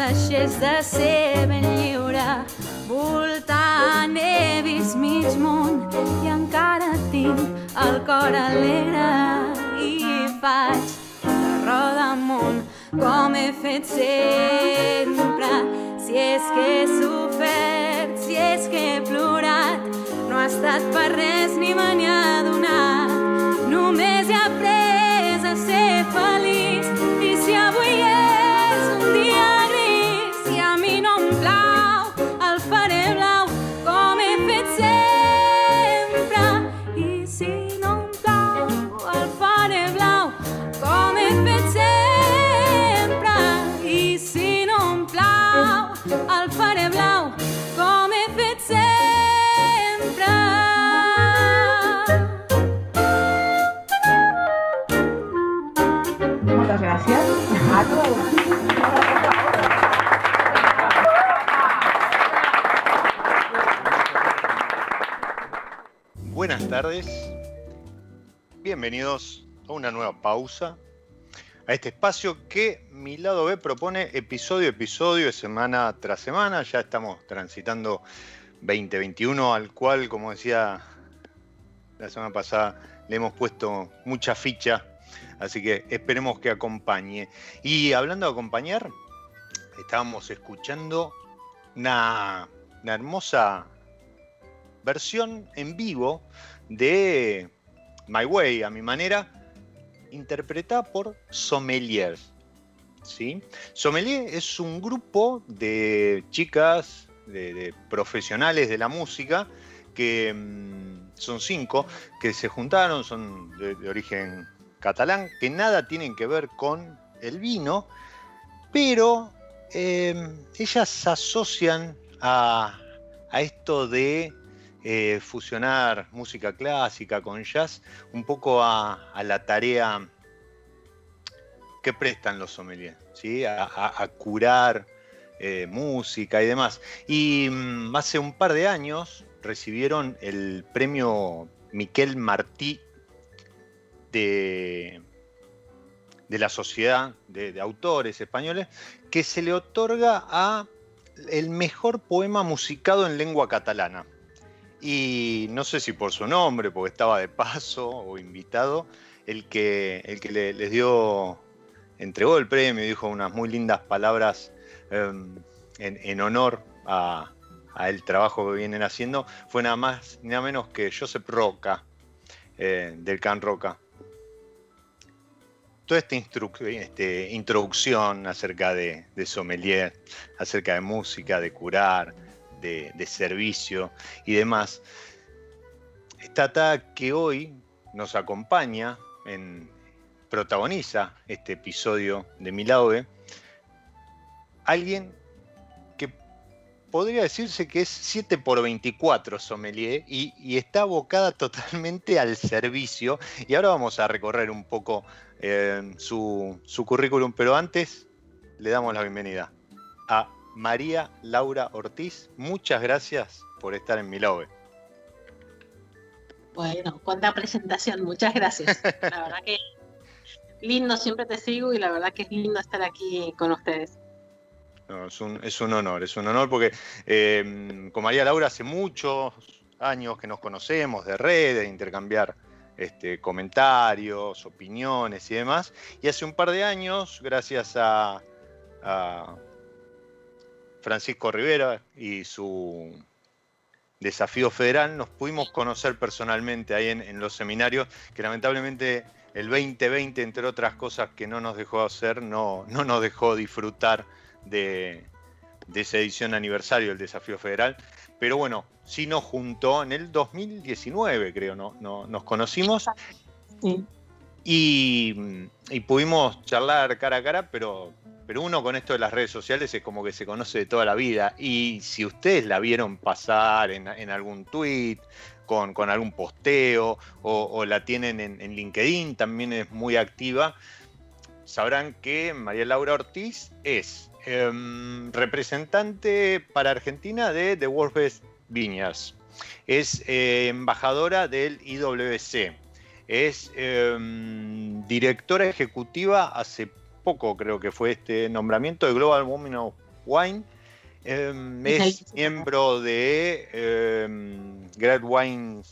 Deixés de ser ben lliure. Voltant he vist mig món i encara tinc el cor alegre i faig de roda amunt com he fet sempre. Si és que he sofert, si és que he plorat, no ha estat per res ni me n'hi ha donat. Només tardes, bienvenidos a una nueva pausa, a este espacio que mi lado B propone episodio a episodio, semana tras semana, ya estamos transitando 2021 al cual, como decía la semana pasada, le hemos puesto mucha ficha, así que esperemos que acompañe. Y hablando de acompañar, estábamos escuchando una, una hermosa versión en vivo de My Way, a mi manera, interpretada por Sommeliers. ¿sí? Sommelier es un grupo de chicas, de, profesionales de la música, que mm, son cinco, que se juntaron, son de, origen catalán, que nada tienen que ver con el vino, pero eh, ellas asocian a, a esto de eh, fusionar música clásica con jazz un poco a, la tarea que prestan los sommeliers, ¿sí? a curar eh, música y demás. Y mm, hace un par de años recibieron el premio Miquel Martí de, de la Sociedad de, de Autores Españoles, que se le otorga a el mejor poema musicado en lengua catalana. Y no sé si por su nombre, porque estaba de paso o invitado, el que, el que le- les dio, entregó el premio y dijo unas muy lindas palabras eh, en, honor a, el trabajo que vienen haciendo, fue nada más, nada menos que Josep Roca, eh, del Can Roca. Toda esta este, introducción acerca de, de sommelier, acerca de música, de curar, de, servicio y demás. Esta Tata que hoy nos acompaña en, protagoniza este episodio de Milaude, alguien que podría decirse que es 7 por 24 sommelier y, está abocada totalmente al servicio. Y ahora vamos a recorrer un poco eh, su, su currículum, pero antes le damos la bienvenida a María Laura Ortiz. Muchas gracias por estar en Milaude. Bueno, cuánta presentación, muchas gracias. La verdad que lindo, siempre te sigo y la verdad que es lindo estar aquí con ustedes. es, un, honor, es un honor porque eh, con María Laura hace muchos años que nos conocemos de redes, de intercambiar este, comentarios, opiniones y demás. Y hace un par de años, gracias a Francisco Rivera y su desafío federal, nos pudimos conocer personalmente ahí en, los seminarios, que lamentablemente el 2020, entre otras cosas que no nos dejó hacer, no, no nos dejó disfrutar de, esa edición aniversario del desafío federal. Pero bueno, sí nos juntó en el 2019, creo, ¿no? nos conocimos. Y, y, pudimos charlar cara a cara, pero pero uno con esto de las redes sociales es como que se conoce de toda la vida. Y si ustedes la vieron pasar en, algún tweet, con, algún posteo, o, la tienen en, LinkedIn, también es muy activa, sabrán que María Laura Ortiz es em, representante para Argentina de The World Best Viñas. Es eh, embajadora del IWC. Es em, directora ejecutiva hace poco creo que fue este nombramiento de Global Women of Wine. Em, es miembro de em, Great Wine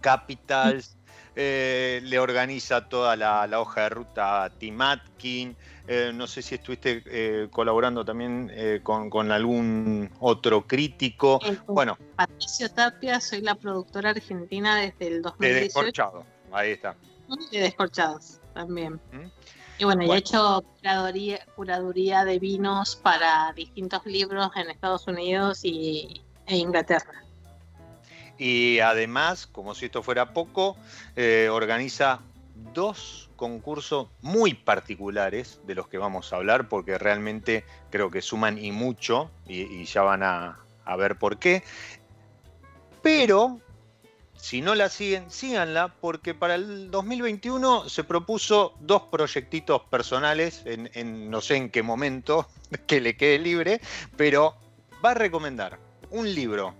Capitals, eh, le organiza toda la, hoja de ruta a Tim Atkin. Eh, no sé si estuviste eh, colaborando también con, algún otro crítico. bueno. Patricio Tapia, soy la productora argentina desde el 2018. De Descorchado, ahí está. De Descorchados también. ¿Mm? Y bueno, he hecho curaduría, de vinos para distintos libros en Estados Unidos y, e Inglaterra. Y además, como si esto fuera poco, eh, organiza dos concursos muy particulares de los que vamos a hablar, porque realmente creo que suman y mucho, y, ya van a, a ver por qué. Pero si no la siguen, síganla, porque para el 2021 se propuso dos proyectitos personales, en, no sé en qué momento, que le quede libre, pero va a recomendar un libro,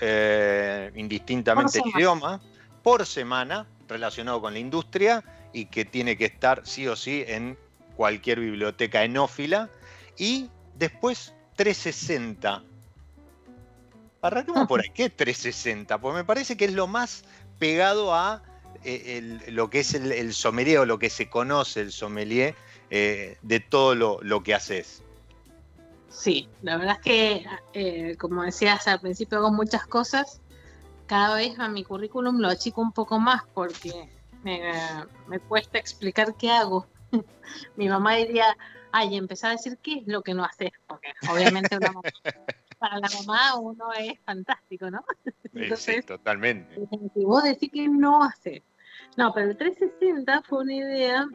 eh, indistintamente el idioma, por semana, relacionado con la industria, y que tiene que estar sí o sí en cualquier biblioteca enófila, y después 360 Arranquemos por ahí. ¿Qué 360? Pues me parece que es lo más pegado a eh, lo que es el, sommelier o lo que se conoce el sommelier eh, de todo lo, que haces. Sí, la verdad es que, eh, como decías al principio, hago muchas cosas. Cada vez a mi currículum lo achico un poco más porque me, cuesta explicar qué hago. mi mamá diría, ay, empezar a decir qué es lo que no haces, porque obviamente una mamá para la mamá uno es fantástico, ¿no? sí, totalmente. Y vos decís que no hace. No, pero el 360 fue una idea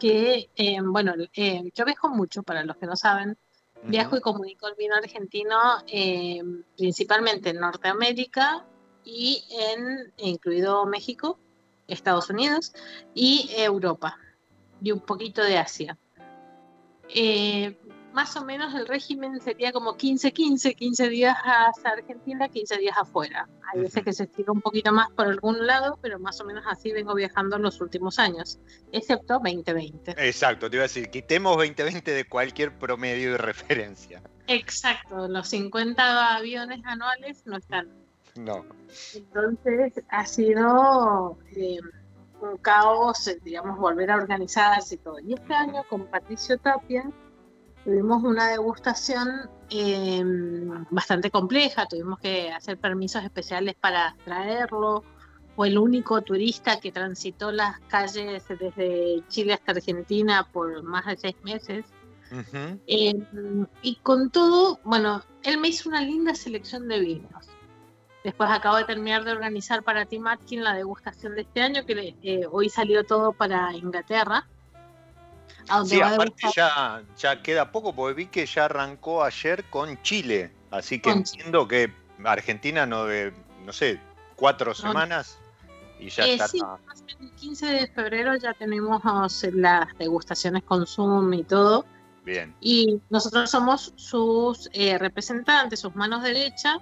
que, eh, bueno, eh, yo viajo mucho, para los que no saben, viajo y comunico el vino argentino eh, principalmente en Norteamérica y en, incluido México, Estados Unidos y Europa y un poquito de Asia. Eh, más o menos el régimen sería como 15-15, 15 días hacia Argentina, 15 días afuera. Hay veces que se estira un poquito más por algún lado, pero más o menos así vengo viajando en los últimos años, excepto 2020. Exacto, te iba a decir, quitemos 2020 de cualquier promedio de referencia. Exacto, los 50 aviones anuales no están. No. Entonces ha sido eh, un caos, digamos, volver a organizarse y todo. Y este año con Patricio Tapia tuvimos una degustación em, bastante compleja, tuvimos que hacer permisos especiales para traerlo. Fue el único turista que transitó las calles desde Chile hasta Argentina por más de seis meses. Em, y con todo, bueno, él me hizo una linda selección de vinos. Después acabo de terminar de organizar para Tim Atkin la degustación de este año, que eh, hoy salió todo para Inglaterra. Sí, aparte ya, ya queda poco, porque vi que ya arrancó ayer con Chile, así que entiendo que Argentina no de, no sé, cuatro semanas y ya está. Sí, el 15 de febrero ya tenemos las degustaciones con Zoom y todo. Bien. Y nosotros somos sus eh, representantes, sus manos derechas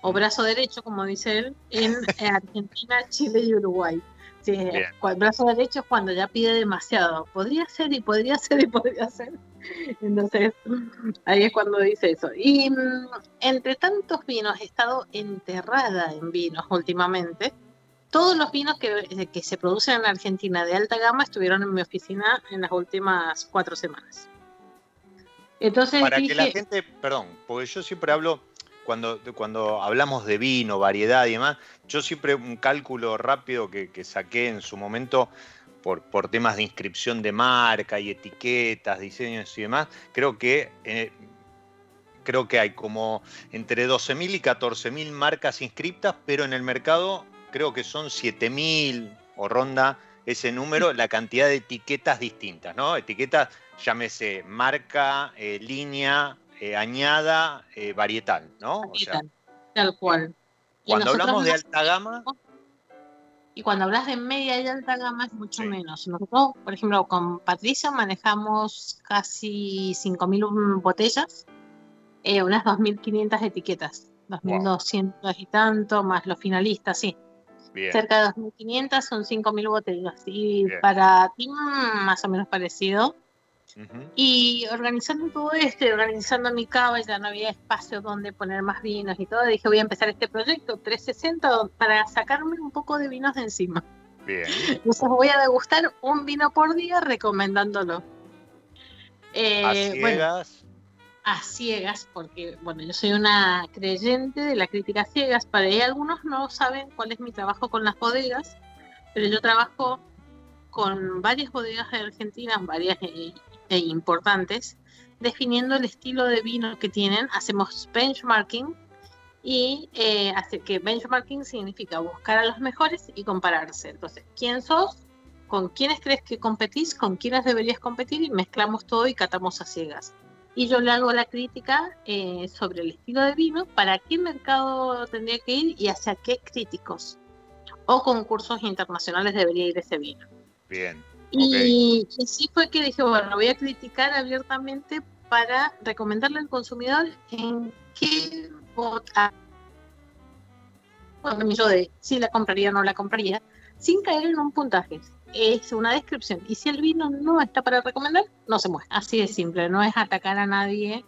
o brazo derecho, como dice él, en Argentina, Chile y Uruguay. Sí, el brazo derecho es cuando ya pide demasiado. Podría ser y podría ser y podría ser. Entonces, ahí es cuando dice eso. Y mm, entre tantos vinos, he estado enterrada en vinos últimamente. Todos los vinos que, eh, que se producen en Argentina de alta gama estuvieron en mi oficina en las últimas cuatro semanas. Entonces, Para que la gente, perdón, porque yo siempre hablo, cuando, hablamos de vino, variedad y demás, yo siempre un cálculo rápido que, saqué en su momento por, por, temas de inscripción de marca y etiquetas, diseños y demás, creo que, eh, creo que hay como entre 12.000 y 14.000 marcas inscriptas, pero en el mercado creo que son 7.000 o ronda ese número, la cantidad de etiquetas distintas, ¿no? Etiquetas, llámese marca, eh, línea, eh, añada eh, varietal, ¿no? tal cual. Cuando hablamos de alta gama... Y cuando hablas de media y alta gama es mucho menos. Nosotros, por ejemplo, con Patricia manejamos casi 5.000 botellas, eh, unas 2.500 etiquetas, 2.200 y tanto, más los finalistas, sí. Cerca de 2.500 son 5.000 botellas. Y para ti, más o menos parecido. Y organizando todo esto, organizando mi cava, ya no había espacio donde poner más vinos y todo, dije voy a empezar este proyecto 360 para sacarme un poco de vinos de encima. Bien. Entonces voy a degustar un vino por día recomendándolo. Eh, a ciegas. a ciegas, porque bueno, yo soy una creyente de la crítica ciegas. Para ahí algunos no saben cuál es mi trabajo con las bodegas, pero yo trabajo con varias bodegas de Argentina, varias eh, e importantes, definiendo el estilo de vino que tienen. Hacemos benchmarking y eh, hace que benchmarking significa buscar a los mejores y compararse. Entonces, ¿quién sos? ¿Con quiénes crees que competís? ¿Con quiénes deberías competir? Y mezclamos todo y catamos a ciegas. Y yo le hago la crítica eh, sobre el estilo de vino, para qué mercado tendría que ir y hacia qué críticos o concursos internacionales debería ir ese vino. Bien. Y, sí fue que dije, bueno, voy a criticar abiertamente para recomendarle al consumidor en qué votar. Bueno, yo de si la compraría o no la compraría, sin caer en un puntaje. Es una descripción. Y si el vino no está para recomendar, no se mueve. Así de simple. No es atacar a nadie,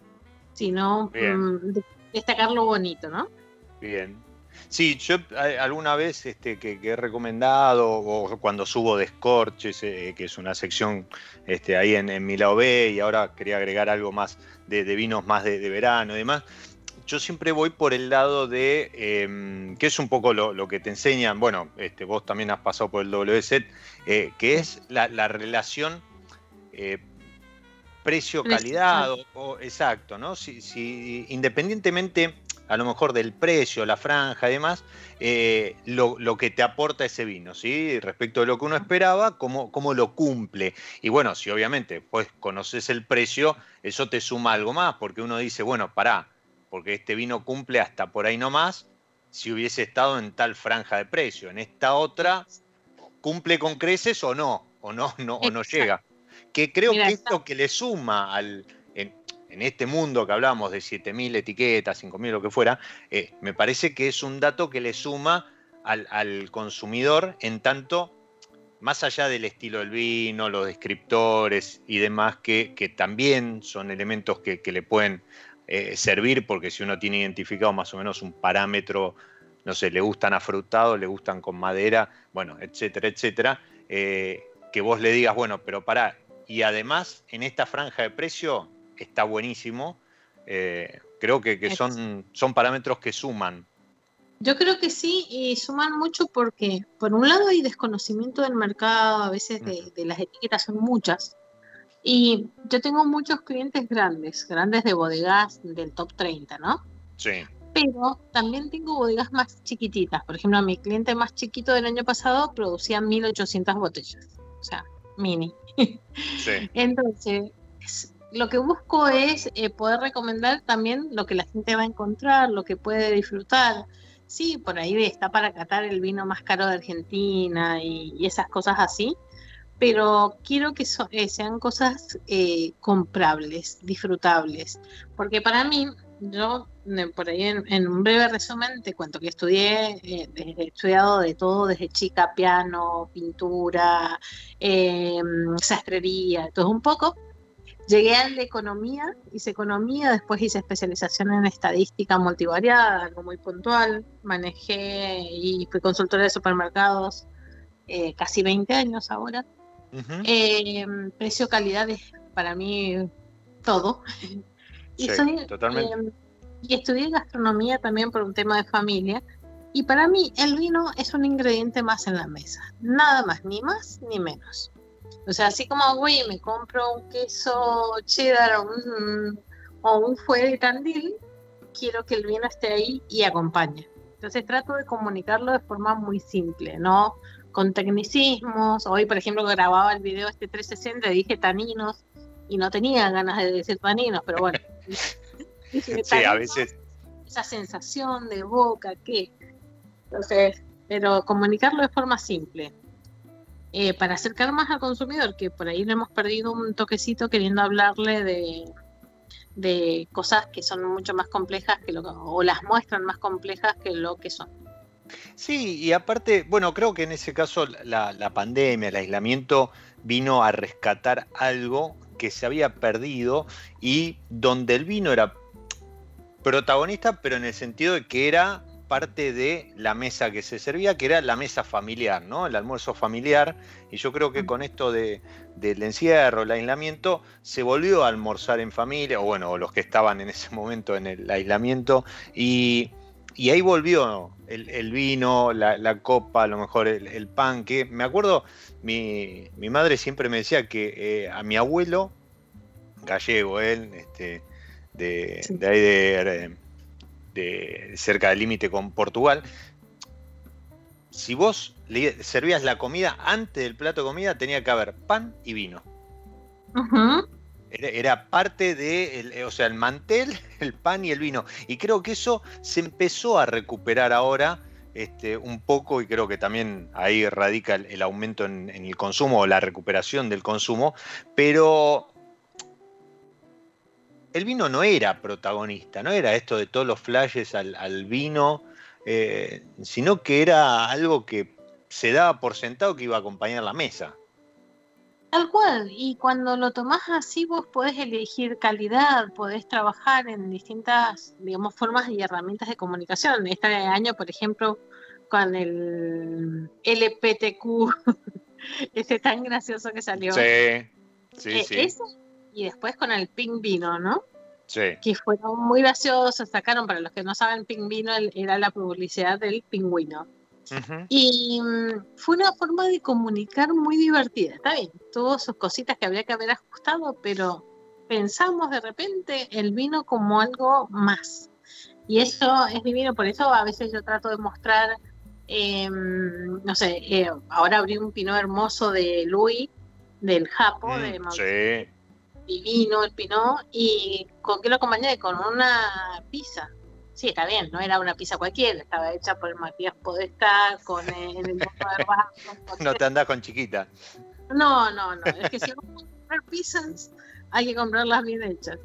sino mm, destacar lo bonito, ¿no? Bien. Sí, yo alguna vez este, que, he recomendado, o cuando subo Descorches, eh, que es una sección este, ahí en, mi lado B, y ahora quería agregar algo más de, vinos más de, verano y demás, yo siempre voy por el lado de, em, que es un poco lo, que te enseñan, bueno, este, vos también has pasado por el WSET, eh, que es la, relación eh, precio-calidad, o, exacto, ¿no? Si, si independientemente a lo mejor del precio, la franja y demás, eh, lo, que te aporta ese vino, ¿sí? Respecto de lo que uno esperaba, cómo, cómo lo cumple. Y bueno, si obviamente pues conoces el precio, eso te suma algo más, porque uno dice, bueno, pará, porque este vino cumple hasta por ahí nomás, si hubiese estado en tal franja de precio. En esta otra, cumple con creces o no, o no, no, o no llega. Que creo que es lo que le suma al, en este mundo que hablamos de 7.000 etiquetas, 5.000, lo que fuera, eh, me parece que es un dato que le suma al, consumidor en tanto, más allá del estilo del vino, los descriptores y demás, que, también son elementos que, le pueden eh, servir, porque si uno tiene identificado más o menos un parámetro, no sé, le gustan afrutados, le gustan con madera, bueno, etcétera, etcétera, eh, que vos le digas, bueno, pero para, y además en esta franja de precio está buenísimo. Eh, creo que, son, son parámetros que suman. Yo creo que sí, y suman mucho porque, por un lado, hay desconocimiento del mercado, a veces de, las etiquetas son muchas. Y yo tengo muchos clientes grandes, grandes de bodegas del top 30, ¿no? Sí. pero también tengo bodegas más chiquititas. Por ejemplo, mi cliente más chiquito del año pasado producía 1800 botellas, o sea, mini. Sí. Entonces, lo que busco es eh, poder recomendar también lo que la gente va a encontrar, lo que puede disfrutar. Sí, por ahí está para catar el vino más caro de Argentina y, esas cosas así, pero quiero que eh, sean cosas eh, comprables, disfrutables, porque para mí, yo por ahí en, un breve resumen te cuento que estudié, he estudiado de todo, desde chica, piano, pintura, sastrería, todo un poco, Llegué al de economía, hice economía, después hice especialización en estadística multivariada, algo muy puntual. Manejé y fui consultora de supermercados eh, casi 20 años ahora. Eh, precio calidad es para mí todo. y, totalmente. Eh, y estudié gastronomía también por un tema de familia. Y para mí el vino es un ingrediente más en la mesa, nada más, ni más ni menos. O sea, así como, güey, me compro un queso cheddar o un, o un de candil, quiero que el vino esté ahí y acompañe. Entonces trato de comunicarlo de forma muy simple, ¿no? Con tecnicismos. Hoy, por ejemplo, grababa el video este 360 y dije taninos y no tenía ganas de decir taninos, pero bueno. sí, a veces. Esa sensación de boca, ¿qué? Entonces, pero comunicarlo de forma simple. Eh, para acercar más al consumidor, que por ahí le hemos perdido un toquecito queriendo hablarle de, de cosas que son mucho más complejas que lo o las muestran más complejas que lo que son. Sí, y aparte, bueno, creo que en ese caso la, la pandemia, el aislamiento vino a rescatar algo que se había perdido y donde el vino era protagonista, pero en el sentido de que era parte de la mesa que se servía, que era la mesa familiar, ¿no? El almuerzo familiar. Y yo creo que con esto de, del encierro, el aislamiento, se volvió a almorzar en familia, o bueno, los que estaban en ese momento en el aislamiento, y, ahí volvió el, vino, la, copa, a lo mejor el, pan, que me acuerdo, mi, madre siempre me decía que eh, a mi abuelo, gallego él, este, de, de ahí de de, cerca del límite con Portugal, si vos le servías la comida antes del plato de comida, tenía que haber pan y vino. era, parte de, o sea, el mantel, el pan y el vino. Y creo que eso se empezó a recuperar ahora este, un poco y creo que también ahí radica el, aumento en, el consumo o la recuperación del consumo. Pero el vino no era protagonista, no era esto de todos los flashes al, vino, eh, sino que era algo que se daba por sentado que iba a acompañar la mesa. Tal cual, y cuando lo tomás así vos podés elegir calidad, podés trabajar en distintas, digamos, formas y herramientas de comunicación. Este año, por ejemplo, con el LPTQ, ese tan gracioso que salió. Sí, sí, eh, sí y después con el Pink Vino, ¿no? Sí. Que fueron muy graciosos, sacaron, para los que no saben, Pink Vino era la publicidad del pingüino. Y mm, fue una forma de comunicar muy divertida, está bien, tuvo sus cositas que había que haber ajustado, pero pensamos de repente el vino como algo más. Y eso es divino, por eso a veces yo trato de mostrar, em, no sé, eh, ahora abrí un pino hermoso de Louis, del Japo, mm, de Sí divino el pinot. ¿Y con qué lo acompañé? Con una pizza. Sí, está bien, no era una pizza cualquiera, estaba hecha por Matías Podestá, con el, el No te andas con chiquita. No, no, no, es que si vamos a comprar pizzas, hay que comprarlas bien hechas.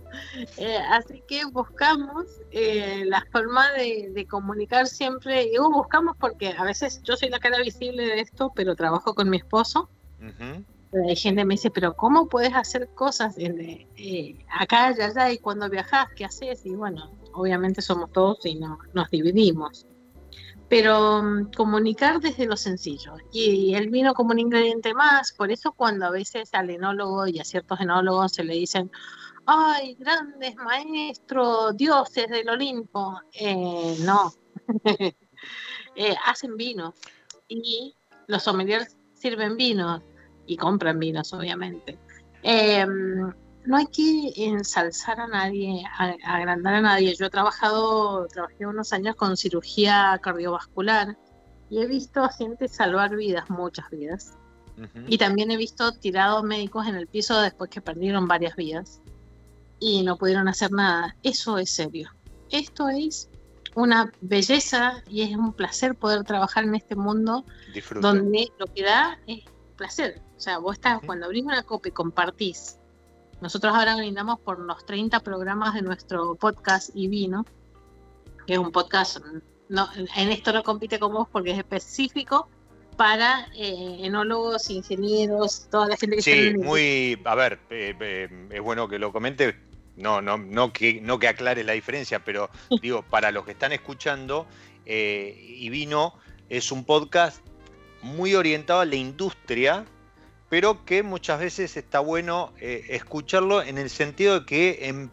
Eh, así que buscamos eh, la forma de, comunicar siempre, digo buscamos porque a veces yo soy la cara visible de esto, pero trabajo con mi esposo. Hay gente me dice, pero ¿cómo puedes hacer cosas eh, acá y allá y cuando viajas, qué haces? Y bueno, obviamente somos todos y no, nos dividimos. Pero mm, comunicar desde lo sencillo. Y el vino como un ingrediente más, por eso cuando a veces al enólogo y a ciertos enólogos se le dicen, ay, grandes maestros, dioses del Olimpo, eh, no, eh, hacen vino y los sommeliers sirven vinos y compran vinos, obviamente. Em, no hay que ensalzar a nadie, agrandar a nadie. Yo he trabajado, trabajé unos años con cirugía cardiovascular y he visto a gente salvar vidas, muchas vidas. Y también he visto tirados médicos en el piso después que perdieron varias vidas y no pudieron hacer nada. Eso es serio. Esto es una belleza y es un placer poder trabajar en este mundo donde lo que da es placer. O sea, vos estás, cuando abrís una copa y compartís. Nosotros ahora brindamos por los 30 programas de nuestro podcast y vino, que es un podcast, no, en esto no compite con vos porque es específico para eh, enólogos, ingenieros, toda la gente que sí, muy, a ver, eh, eh, es bueno que lo comente, no, no, no que, no que aclare la diferencia, pero digo, para los que están escuchando, y vino es un podcast muy orientado a la industria, pero que muchas veces está bueno escucharlo en el sentido de que em,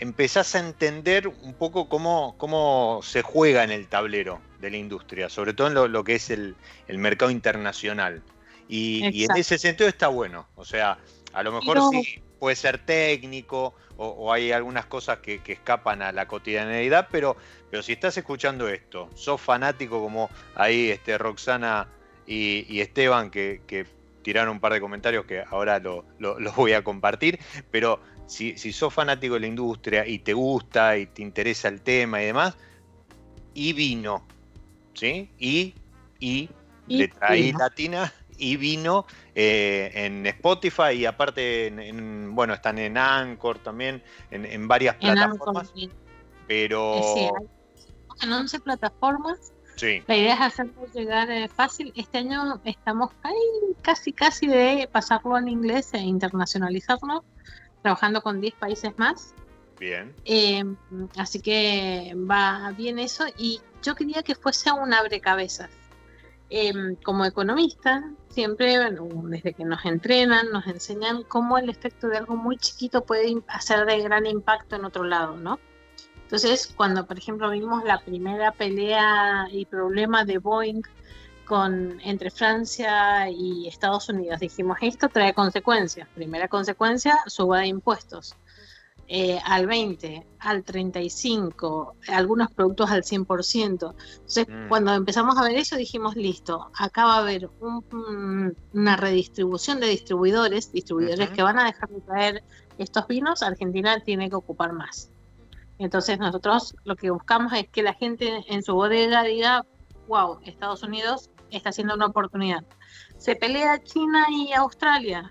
empezás a entender un poco cómo, cómo se juega en el tablero de la industria, sobre todo en lo, que es el, mercado internacional. Y, en ese sentido está bueno. O sea, a lo mejor sí puede ser técnico o, hay algunas cosas que, escapan a la cotidianeidad, pero, pero si estás escuchando esto, sos fanático como ahí este, Roxana y, Esteban que, tiraron un par de comentarios que ahora los lo, voy a compartir, pero si, si sos fanático de la industria y te gusta y te interesa el tema y demás, y vino, ¿sí? Y, y, letra latina y vino eh, en Spotify y aparte, en, bueno, están en Anchor también, en, varias plataformas. pero... Eh, en 11 plataformas. Sí. La idea es hacerlo llegar eh, fácil. Este año estamos casi, casi de pasarlo en inglés e internacionalizarlo, trabajando con 10 países más. Bien. así que va bien eso. Y yo quería que fuese un abrecabezas. Eh, como economista, siempre, desde que nos entrenan, nos enseñan cómo el efecto de algo muy chiquito puede hacer de gran impacto en otro lado, ¿no? Entonces, cuando, por ejemplo, vimos la primera pelea y problema de Boeing con, entre Francia y Estados Unidos, dijimos, esto trae consecuencias. Primera consecuencia, suba de impuestos. Eh, al 20, al 35, algunos productos al 100%. Entonces, mm. cuando empezamos a ver eso, dijimos, listo, acá va a haber una redistribución de distribuidores, distribuidores que van a dejar de traer estos vinos, Argentina tiene que ocupar más. Entonces, nosotros lo que buscamos es que la gente en su bodega diga, wow, Estados Unidos está haciendo una oportunidad. Se pelea China y Australia,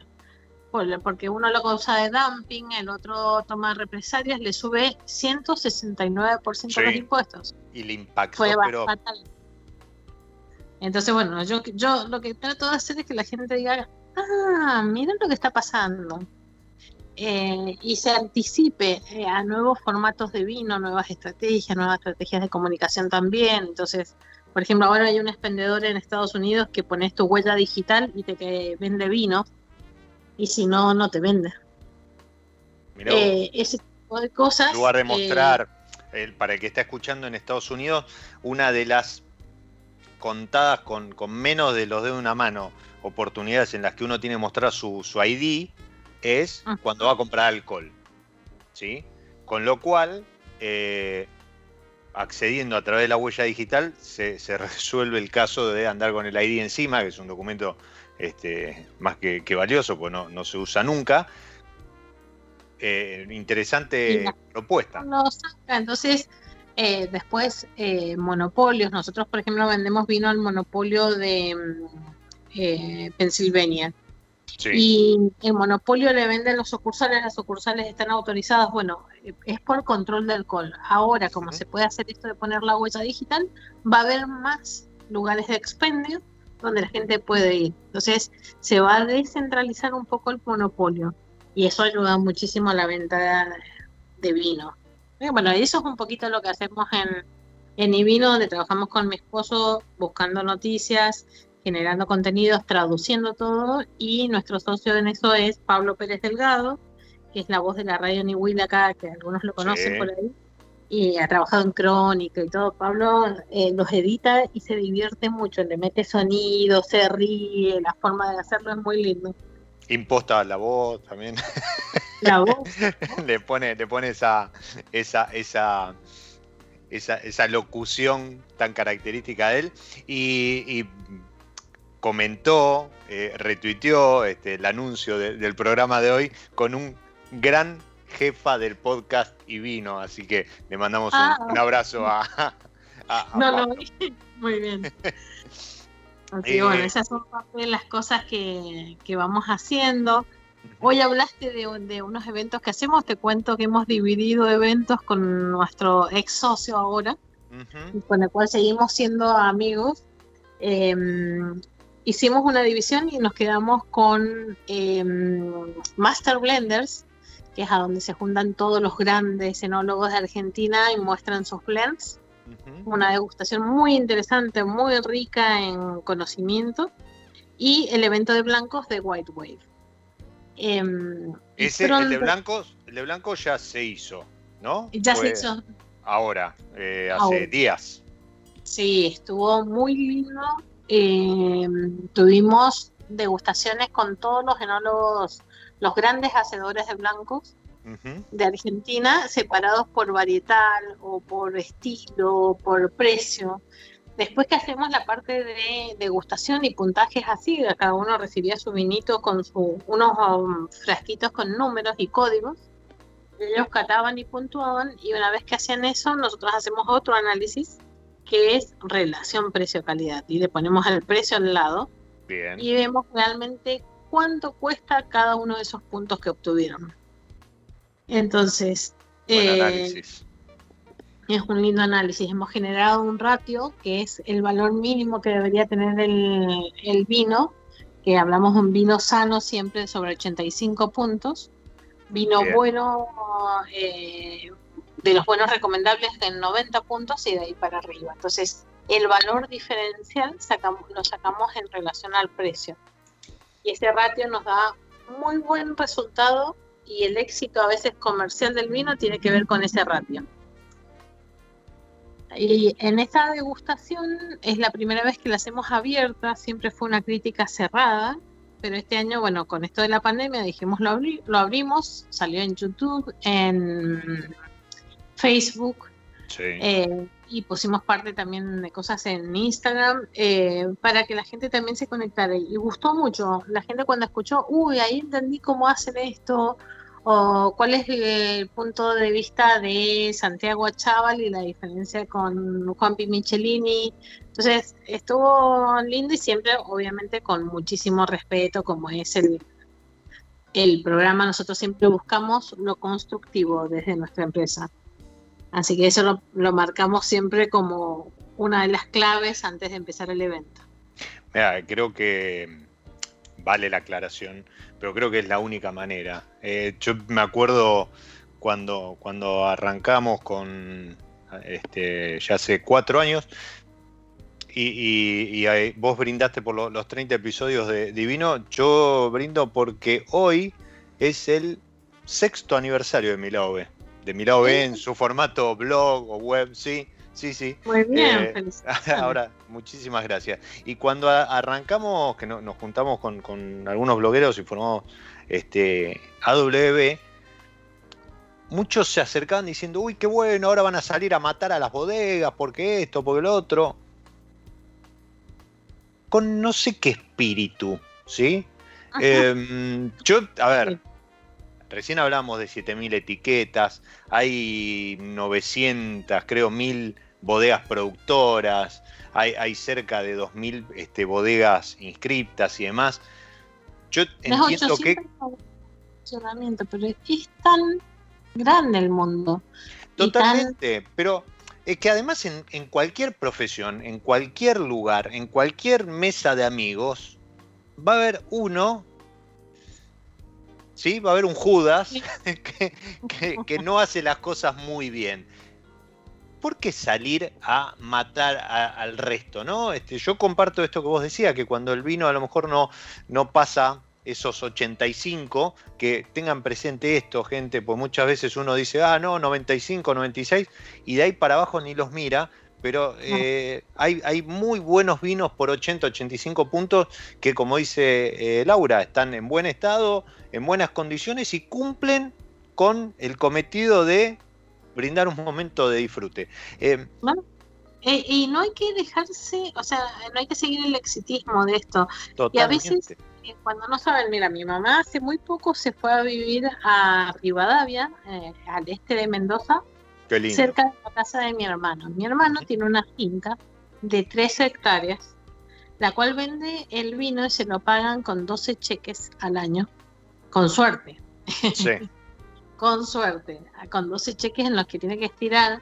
porque uno lo causa de dumping, el otro toma represalias, le sube 169% los impuestos. Y el impacto fue fatal. Entonces, bueno, yo, yo lo que trato de hacer es que la gente diga, ah, miren lo que está pasando. Eh, y se anticipe eh, a nuevos formatos de vino, nuevas estrategias, nuevas estrategias de comunicación también. Entonces, por ejemplo, ahora hay un expendedor en Estados Unidos que pones tu huella digital y te vende vino y si no, no te vende. Eh, ese tipo de cosas. En lugar de mostrar, para el que está escuchando en Estados Unidos, una de las contadas con, menos de los dedos de una mano oportunidades en las que uno tiene que mostrar su, ID es ah. cuando va a comprar alcohol. ¿sí? Con lo cual, eh, accediendo a través de la huella digital, se, se, resuelve el caso de andar con el ID encima, que es un documento este, más que, valioso, pues no, se usa nunca. Eh, interesante propuesta. entonces, eh, después, eh, monopolios. Nosotros, por ejemplo, vendemos vino al monopolio de mm, Y el monopolio le venden los sucursales, las sucursales están autorizadas. Bueno, es por control de alcohol. Ahora, como se puede hacer esto de poner la huella digital, va a haber más lugares de expendio donde la gente puede ir. Entonces se va a descentralizar un poco el monopolio y eso ayuda muchísimo a la venta de vino. Y bueno, eso es un poquito lo que hacemos en, en Ivino, donde trabajamos con mi esposo buscando noticias, generando contenidos, traduciendo todo y nuestro socio en eso es Pablo Pérez Delgado, que es la voz de la radio Nihuila acá, que algunos lo conocen por ahí y ha trabajado en crónica y todo. Pablo eh, los edita y se divierte mucho, le mete sonido, se ríe, la forma de hacerlo es muy lindo. Imposta la voz también. La voz. le pone, le pone esa, esa, esa, esa, esa locución tan característica de él. Y, y comentó, eh, retuiteó este, el anuncio de- del programa de hoy con un gran jefa del podcast y vino. Así que le mandamos un, Ah. un abrazo a. a- a No lo vi. Muy bien. Así Eh, que bueno, esas son parte de las cosas que, que vamos haciendo. Hoy hablaste de, de unos eventos que hacemos, te cuento que hemos dividido eventos con nuestro ex socio ahora, con el cual seguimos siendo amigos. Eh, hicimos una división y nos quedamos con eh, Master Blenders, que es a donde se juntan todos los grandes enólogos de Argentina y muestran sus blends una degustación muy interesante, muy rica en conocimiento, y el evento de blancos de White Wave. Em, Ese, el de blancos, el de blanco ya se hizo, ¿no? Ya se hizo. Ahora, eh, hace Ahora. días. Sí, estuvo muy lindo. Em, tuvimos degustaciones con todos los enólogos, los grandes hacedores de blancos de Argentina, separados por varietal o por estilo, o por precio. Después que hacemos la parte de degustación y puntajes así, cada uno recibía su vinito con su, unos um, frasquitos con números y códigos. Ellos cataban y puntuaban y una vez que hacían eso, nosotros hacemos otro análisis que es relación precio-calidad y le ponemos el precio al lado Bien. y vemos realmente cuánto cuesta cada uno de esos puntos que obtuvieron. Entonces, Buen eh, análisis. es un lindo análisis. Hemos generado un ratio que es el valor mínimo que debería tener el, el vino, que hablamos de un vino sano siempre sobre 85 puntos. Vino Bien. bueno, eh, de los buenos recomendables en 90 puntos y de ahí para arriba. Entonces, el valor diferencial sacamos, lo sacamos en relación al precio. Y ese ratio nos da muy buen resultado y el éxito a veces comercial del vino tiene que ver con ese ratio. Y en esta degustación es la primera vez que la hacemos abierta, siempre fue una crítica cerrada, pero este año, bueno, con esto de la pandemia dijimos lo, abri- lo abrimos, salió en YouTube, en Facebook, Sí. eh, y pusimos parte también de cosas en Instagram eh, para que la gente también se conectara. Y gustó mucho. La gente cuando escuchó, uy, ahí entendí cómo hacen esto, o cuál es el punto de vista de Santiago Achával y la diferencia con Juanpi Michelini. Entonces, estuvo lindo y siempre, obviamente, con muchísimo respeto, como es el, el programa. Nosotros siempre buscamos lo constructivo desde nuestra empresa. Así que eso lo, marcamos siempre como una de las claves antes de empezar el evento. Mira, creo que vale la aclaración, pero creo que es la única manera. Eh, yo me acuerdo cuando, cuando arrancamos con este, ya hace cuatro años. Y, y- vos brindaste por lo- los 30 episodios de Divino. Yo brindo porque hoy es el sexto aniversario de Milao B. De B en su formato blog o web, sí, sí, sí. Muy bien, Eh. Ahora, muchísimas gracias. Y cuando a- arrancamos, que no- nos juntamos con, con algunos blogueros y formamos este, AWB, muchos se acercaban diciendo, uy, qué bueno, ahora van a salir a matar a las bodegas, porque esto, porque lo otro. Con no sé qué espíritu, ¿sí? Em, yo, a ver. Recién hablamos de 7000 etiquetas, hay 900, creo, 1000 bodegas productoras, hay, hay cerca de 2000 este, bodegas inscriptas y demás. Yo Las entiendo que 800 para funcionamiento, pero es tan grande el mundo. tan- Totalmente, pero es que además en, en cualquier profesión, en cualquier lugar, en cualquier mesa de amigos, va a haber uno, ¿sí? Va a haber un Judas que, que- que no hace las cosas muy bien. ¿Por qué salir a matar a- al resto, no? Este, yo comparto esto que vos decías, que cuando el vino a lo mejor no, no pasa esos 85, que tengan presente esto, gente, pues muchas veces uno dice, ah, no, 95, 96, y de ahí para abajo ni los mira, pero eh, hay, hay, muy buenos vinos por 80, 85 puntos que, como dice eh, Laura, están en buen estado, en buenas condiciones y cumplen con el cometido de brindar un momento de disfrute. Eh, y no hay que dejarse, o sea, no hay que seguir el exitismo de esto. Y a veces, cuando no saben, mira, mi mamá hace muy poco se fue a vivir a Rivadavia, al este de Mendoza, cerca de la casa de mi hermano. Mi hermano tiene una finca de 3 hectáreas, la cual vende el vino y se lo pagan con 12 cheques al año, con suerte. Sí. con suerte, con 12 cheques en los que tiene que estirar.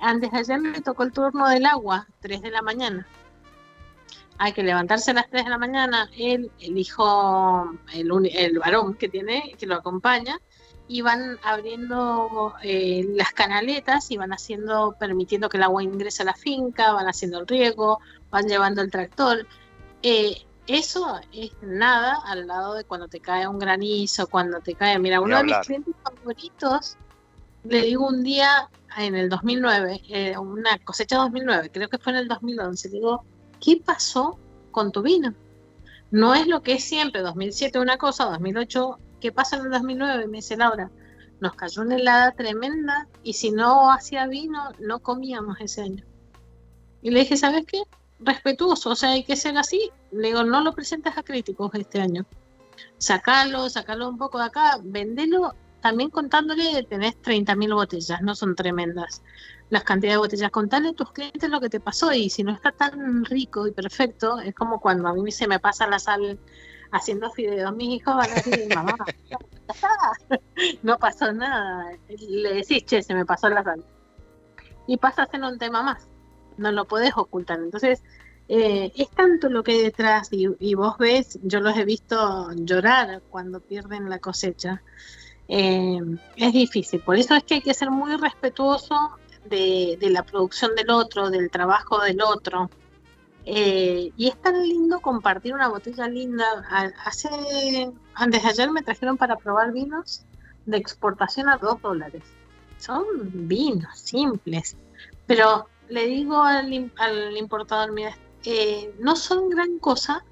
Antes de ayer me tocó el turno del agua, 3 de la mañana. Hay que levantarse a las 3 de la mañana, él, el hijo, el, el varón que tiene, que lo acompaña, y van abriendo eh, las canaletas y van haciendo, permitiendo que el agua ingrese a la finca, van haciendo el riego, van llevando el tractor. Eh, eso es nada al lado de cuando te cae un granizo, cuando te cae. Mira, uno de mis clientes favoritos, le digo un día en el 2009, eh, una cosecha 2009, creo que fue en el 2011, digo, ¿qué pasó con tu vino? No es lo que es siempre, 2007 una cosa, 2008 ¿qué pasa en el 2009? Me dice Laura, nos cayó una helada tremenda y si no hacía vino, no comíamos ese año. Y le dije, ¿sabes qué? Respetuoso, o sea, hay que ser así. Le digo, no lo presentes a críticos este año. Sacalo, sacalo un poco de acá, vendelo también contándole que tenés 30.000 botellas, no son tremendas las cantidades de botellas. Contale a tus clientes lo que te pasó y si no está tan rico y perfecto, es como cuando a mí se me pasa la sal haciendo fideos, mis hijos van a decir, mamá, no pasó nada. Le decís, che, se me pasó la sal. Y pasas en un tema más, no lo puedes ocultar. Entonces, eh, es tanto lo que hay detrás y, vos ves, yo los he visto llorar cuando pierden la cosecha. Eh, es difícil, por eso es que hay que ser muy respetuoso de, de la producción del otro, del trabajo del otro. Eh, y es tan lindo compartir una botella linda. Hace, antes de ayer me trajeron para probar vinos de exportación a dos dólares. Son vinos simples. Pero le digo al, al importador, mira, eh, no son gran cosa.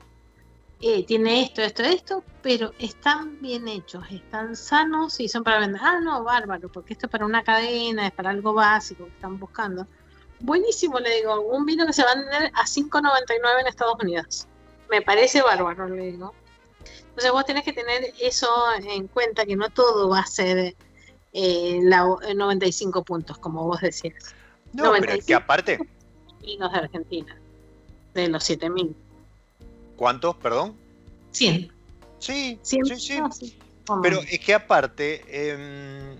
Eh, tiene esto, esto, esto, pero están bien hechos, están sanos y son para vender. Ah, no, bárbaro, porque esto es para una cadena, es para algo básico que están buscando buenísimo, le digo, un vino que se va a vender a 5.99 en Estados Unidos. Me parece bárbaro, le digo. Entonces vos tenés que tener eso en cuenta, que no todo va a ser eh, la, 95 puntos, como vos decías. No, pero es que aparte... Vinos de Argentina, de los 7.000. ¿Cuántos, perdón? 100. Sí, sí, sí. Pero es que aparte, eh,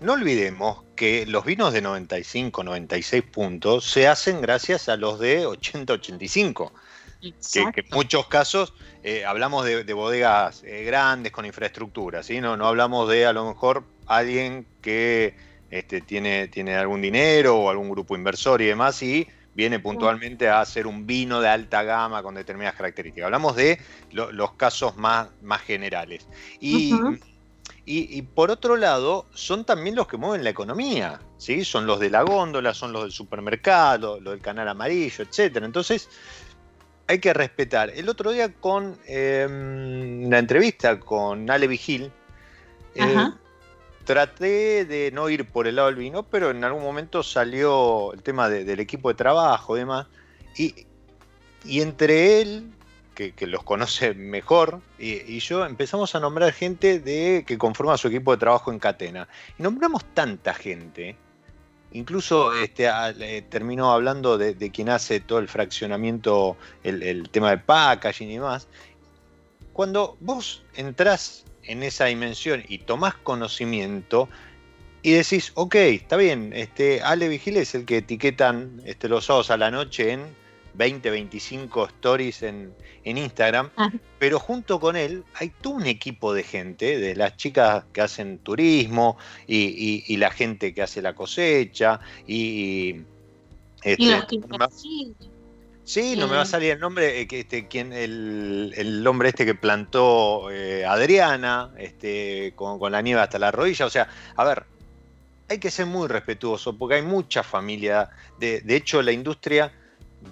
no olvidemos que los vinos de 95, 96 puntos se hacen gracias a los de 80, 85. Que, en muchos casos eh, hablamos de, bodegas eh, grandes con infraestructura, ¿sí? no, no hablamos de a lo mejor alguien que este, tiene, tiene algún dinero o algún grupo inversor y demás y viene puntualmente a hacer un vino de alta gama con determinadas características. Hablamos de los casos más, más generales. Y y, por otro lado, son también los que mueven la economía, ¿sí? Son los de la góndola, son los del supermercado, los del canal amarillo, etcétera. Entonces, hay que respetar. El otro día con em, la entrevista con Ale Vigil, eh, traté de no ir por el lado del vino, pero en algún momento salió el tema del equipo de trabajo y demás. Y, y entre él que, los conoce mejor, y, yo empezamos a nombrar gente de, que conforma su equipo de trabajo en Catena. Y nombramos tanta gente, incluso este, terminó hablando de, quien hace todo el fraccionamiento, el, tema de packaging y demás. Cuando vos entrás en esa dimensión y tomás conocimiento, y decís, ok, está bien, este, Ale Vigile es el que etiquetan este, los sábados a la noche en 20, 25 stories en, Instagram, ah. pero junto con él hay todo un equipo de gente, de las chicas que hacen turismo y, la gente que hace la cosecha y... Este, sí, no me va a salir el nombre, eh, que este, quien, el, el hombre este que plantó eh, Adriana, este, con, con la nieve hasta la rodilla, o sea, a ver, hay que ser muy respetuoso porque hay mucha familia. De, de hecho, la industria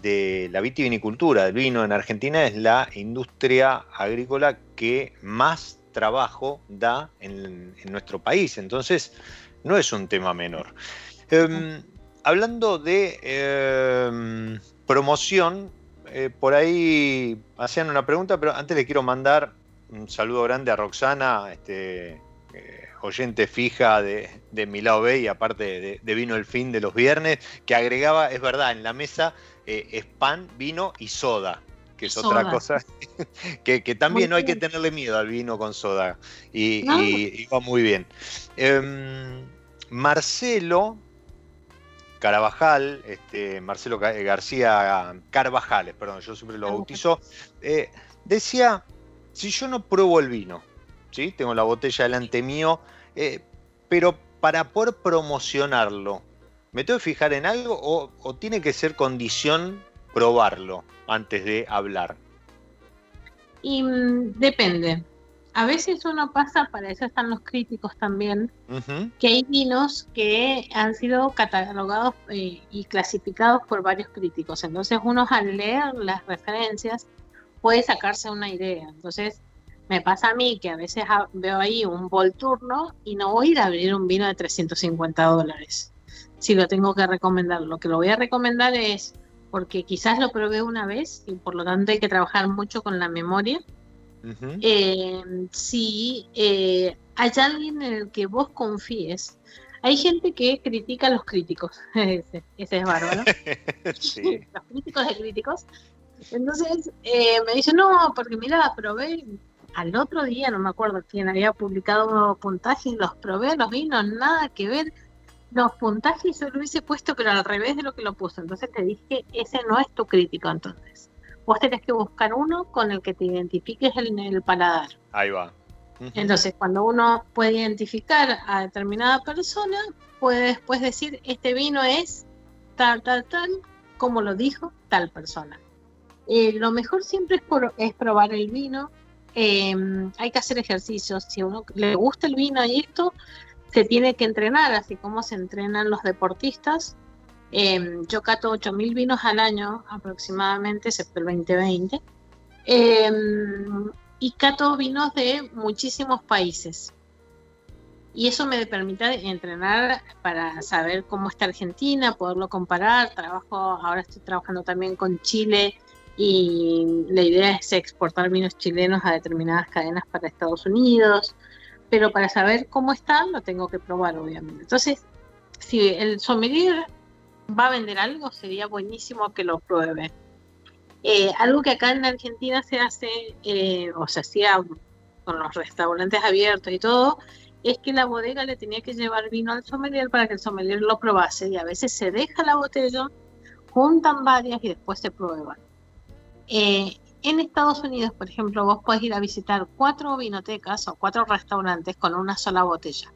de la vitivinicultura, del vino en Argentina, es la industria agrícola que más trabajo da en, nuestro país. Entonces, no es un tema menor. Em, hablando de em, promoción, eh, por ahí hacían una pregunta, pero antes le quiero mandar un saludo grande a Roxana, este, eh, oyente fija de, de mi lado B y aparte de, Vino el Fin de los viernes, que agregaba, es verdad, en la mesa eh, es pan, vino y soda, que es otra cosa que, también no hay que tenerle miedo al vino con soda y, va muy bien. Em, Marcelo Carabajal, este, Marcelo García Carvajales, perdón, yo siempre lo bautizo, eh, decía, si yo no pruebo el vino, ¿sí? tengo la botella delante mío, eh, pero para poder promocionarlo, ¿Me tengo que fijar en algo o, tiene que ser condición probarlo antes de hablar? Y mm, depende. A veces uno pasa, para eso están los críticos también, que hay vinos que han sido catalogados eh, y clasificados por varios críticos. Entonces uno al leer las referencias puede sacarse una idea. Entonces me pasa a mí que a veces veo ahí un Volturno y no voy a ir a abrir un vino de 350 dólares si lo tengo que recomendar. Lo que lo voy a recomendar es porque quizás lo probé una vez y por lo tanto hay que trabajar mucho con la memoria. Eh, si eh, hay alguien en el que vos confíes, hay gente que critica a los críticos, ese, es bárbaro. los críticos de críticos. Entonces eh, me dice, no, porque mira, probé al otro día, no me acuerdo quién había publicado puntajes, los probé, los vinos, nada que ver los puntajes yo lo hubiese puesto, pero al revés de lo que lo puso. Entonces te dije, ese no es tu crítico entonces. Vos tenés que buscar uno con el que te identifiques en el paladar. Ahí va. Entonces, cuando uno puede identificar a determinada persona, puede después decir, este vino es tal, tal, tal, como lo dijo tal persona. Eh, lo mejor siempre es, probar el vino. Em, hay que hacer ejercicios. Si a uno le gusta el vino y esto, se tiene que entrenar, así como se entrenan los deportistas. Em, yo cato 8.000 vinos al año aproximadamente, excepto el 2020. Em, y cato vinos de muchísimos países. Y eso me permite entrenar para saber cómo está Argentina, poderlo comparar. Trabajo, ahora estoy trabajando también con Chile y la idea es exportar vinos chilenos a determinadas cadenas para Estados Unidos pero para saber cómo están lo tengo que probar, obviamente. Entonces, si el sommelier va a vender algo, sería buenísimo que lo pruebe. Eh, algo que acá en Argentina se hace, eh, o se hacía con los restaurantes abiertos y todo, es que la bodega le tenía que llevar vino al sommelier para que el sommelier lo probase y a veces se deja la botella, juntan varias y después se prueban. Eh, en Estados Unidos, por ejemplo, vos podés ir a visitar cuatro vinotecas o cuatro restaurantes con una sola botella.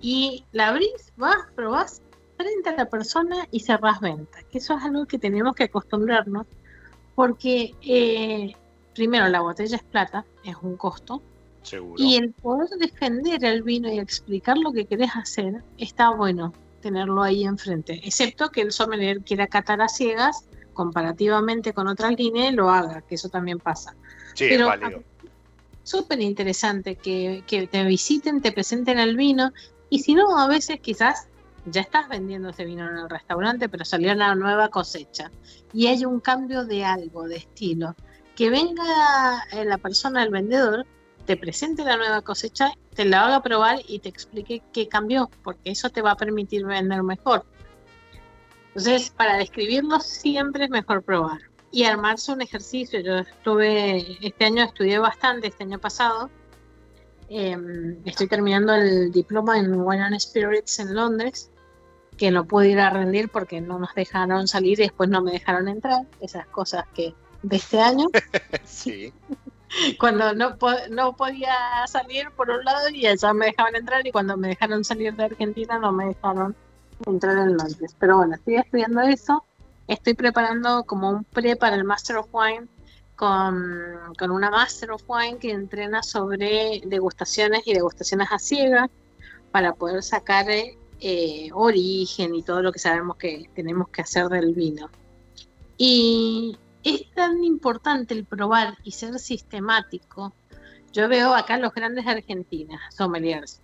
Y la abrís, vas, probás frente a la persona y cerrás venta. Que eso es algo que tenemos que acostumbrarnos porque eh, primero la botella es plata, es un costo. Seguro. Y el poder defender el vino y explicar lo que querés hacer está bueno tenerlo ahí enfrente. Excepto que el sommelier quiera catar a ciegas comparativamente con otras líneas lo haga, que eso también pasa. Sí, Pero, es válido. Súper interesante que, que te visiten, te presenten el vino y si no, a veces quizás ya estás vendiendo ese vino en el restaurante, pero salió una nueva cosecha y hay un cambio de algo, de estilo. Que venga eh, la persona, el vendedor, te presente la nueva cosecha, te la haga probar y te explique qué cambió, porque eso te va a permitir vender mejor. Entonces, para describirlo siempre es mejor probar y armarse un ejercicio. Yo estuve, este año estudié bastante, este año pasado. Em, estoy terminando el diploma en Wine and Spirits en Londres, que no pude ir a rendir porque no nos dejaron salir y después no me dejaron entrar. Esas cosas que de este año. sí. Cuando no, no podía salir por un lado y allá me dejaban entrar y cuando me dejaron salir de Argentina no me dejaron entrar en Londres. Pero bueno, estoy estudiando eso. Estoy preparando como un pre para el Master of Wine con, una Master of Wine que entrena sobre degustaciones y degustaciones a ciegas, para poder sacar eh, origen y todo lo que sabemos que tenemos que hacer del vino. Y es tan importante el probar y ser sistemático. Yo veo acá los grandes argentinas, sommeliers.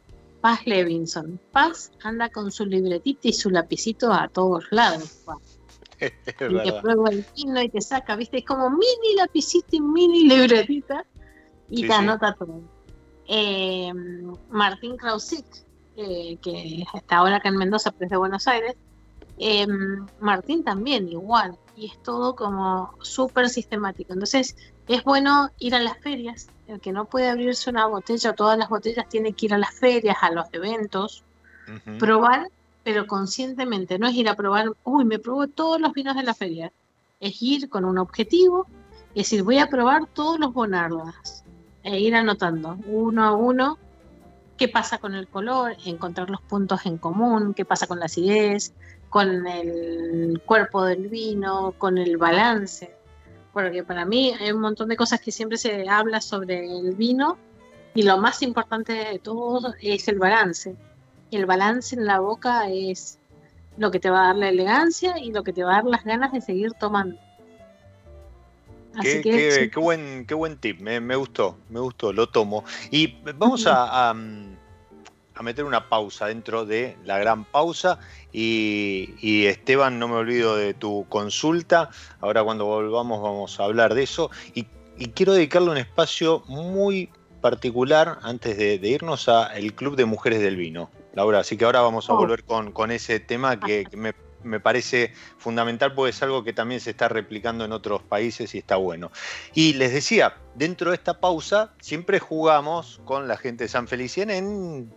Paz Levinson. Paz anda con su libretita y su lapicito a todos lados. y te prueba el vino y te saca, viste, es como mini lapicito y mini libretita y te anota todo. Eh, Martín Krausik, eh, que está ahora acá en Mendoza, pero es de Buenos Aires, eh, Martín también igual, y es todo como súper sistemático. Entonces es bueno ir a las ferias, el que no puede abrirse una botella, todas las botellas tiene que ir a las ferias, a los eventos, probar, pero conscientemente, no es ir a probar, uy, me probó todos los vinos de la feria, es ir con un objetivo, es decir, voy a probar todos los bonardas, e ir anotando uno a uno qué pasa con el color, encontrar los puntos en común, qué pasa con la acidez, con el cuerpo del vino, con el balance. Porque para mí hay un montón de cosas que siempre se habla sobre el vino y lo más importante de todo es el balance. El balance en la boca es lo que te va a dar la elegancia y lo que te va a dar las ganas de seguir tomando. Qué, buen, qué buen tip, me, gustó, me gustó, lo tomo. Y vamos a, meter una pausa dentro de la gran pausa. Y, Esteban, no me olvido de tu consulta. Ahora cuando volvamos vamos a hablar de eso. Y, quiero dedicarle un espacio muy particular antes de, irnos al Club de Mujeres del Vino. Laura, así que ahora vamos a oh. volver con, con ese tema que, que me me parece fundamental porque es algo que también se está replicando en otros países y está bueno. Y les decía, dentro de esta pausa siempre jugamos con la gente de San Felicien en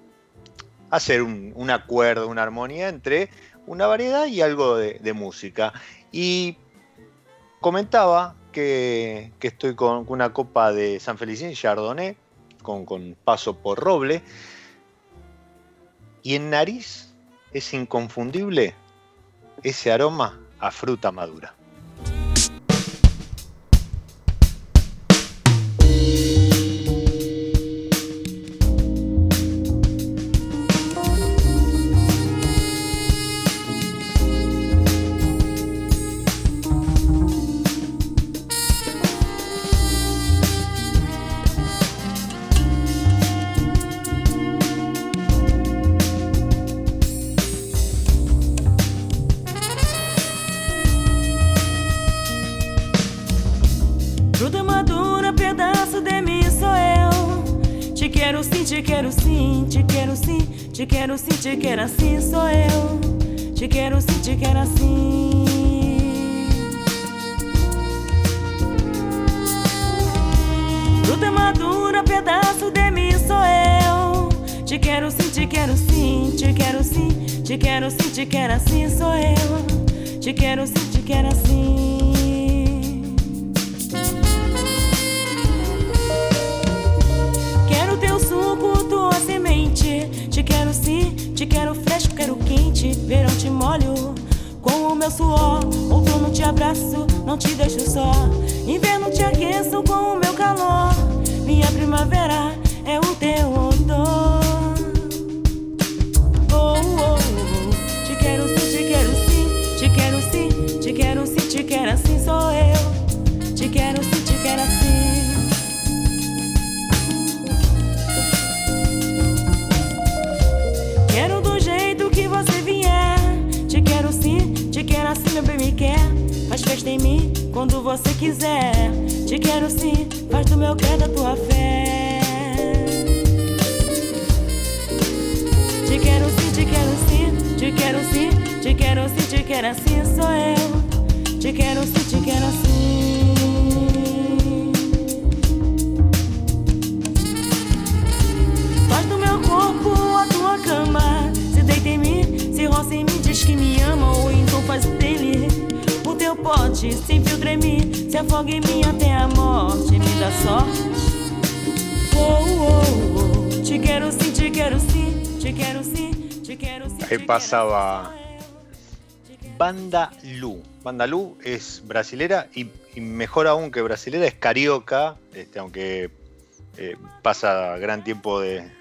hacer un, acuerdo, una armonía entre una variedad y algo de, música. Y comentaba que, estoy con una copa de San Felicien Chardonnay, con, con paso por roble, y en nariz es inconfundible ese aroma a fruta madura. Quero sim, te quero assim, sou eu. Te quero sim, te quero assim. Fruta madura, pedaço de mim sou eu. Te quero sim, te quero sim, te quero sim, te quero sim, te quero assim, sou eu. Te quero sim, te quero assim. Te quero fresco, quero quente. Verão te molho com o meu suor. Outono te abraço, não te deixo só. Inverno te aqueço com o meu calor. Minha primavera é o teu odor. Oh, oh, oh. Te quero sim, te quero sim, te quero sim, te quero sim, te quero assim Festa em mim quando você quiser. Te quero sim, faz do meu quer da tua fé. Te quero sim, te quero sim, te quero sim, te quero sim, te quero assim, sou eu. Te quero sim, te quero mim até a morte. Me dá sorte. Ahí pasaba Banda Lu. Banda Lu es brasilera y, y, mejor aún que brasilera es carioca, este, aunque eh, pasa gran tiempo de,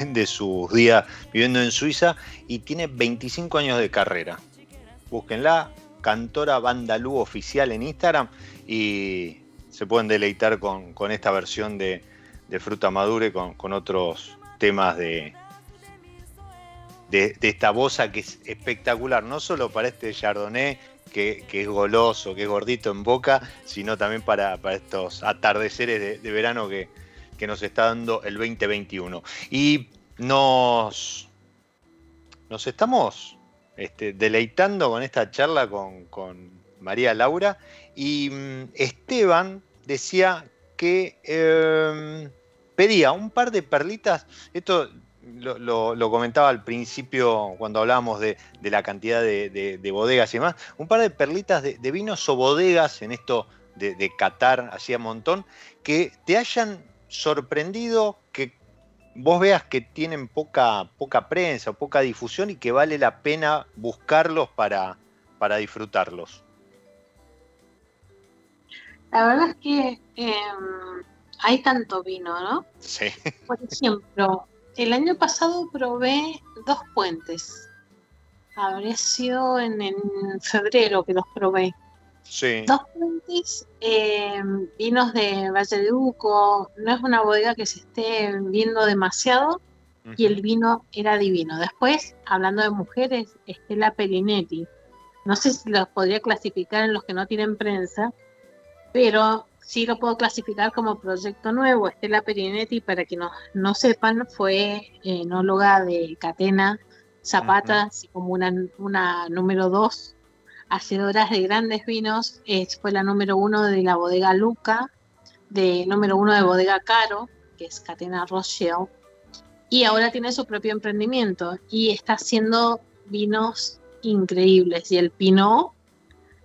de, sus días viviendo en Suiza y tiene 25 años de carrera. Búsquenla, cantora Bandalú oficial en Instagram y se pueden deleitar con, esta versión de, Fruta Madure con, con otros temas de, de, esta bosa que es espectacular, no solo para este Chardonnay que, es goloso, que es gordito en boca, sino también para, estos atardeceres de, verano que, nos está dando el 2021. Y nos, nos estamos este, deleitando con esta charla con, María Laura y mm, Esteban decía que em, pedía un par de perlitas, esto lo, comentaba al principio cuando hablábamos de, la cantidad de, bodegas y demás, un par de perlitas de, vinos o bodegas en esto de, Qatar, hacía montón, que te hayan sorprendido, que vos veas que tienen poca, poca prensa, poca difusión y que vale la pena buscarlos para, para disfrutarlos. La verdad es que em, hay tanto vino, ¿no? Sí. Por ejemplo, el año pasado probé dos puentes. Habría sido en, febrero que los probé. Sí. Dos puentes, eh, vinos de Valle de Uco. No es una bodega que se esté viendo demasiado y el vino era divino. Después, hablando de mujeres, Estela Perinetti. No sé si los podría clasificar en los que no tienen prensa, pero sí lo puedo clasificar como proyecto nuevo. Estela Perinetti, para que no, no sepan, fue enóloga de Catena Zapata, así como una, una número dos, hacedoras de grandes vinos. fue la número uno de la bodega Luca, de número uno de bodega Caro, que es Catena Rochelle. Y ahora tiene su propio emprendimiento y está haciendo vinos increíbles. Y el Pinot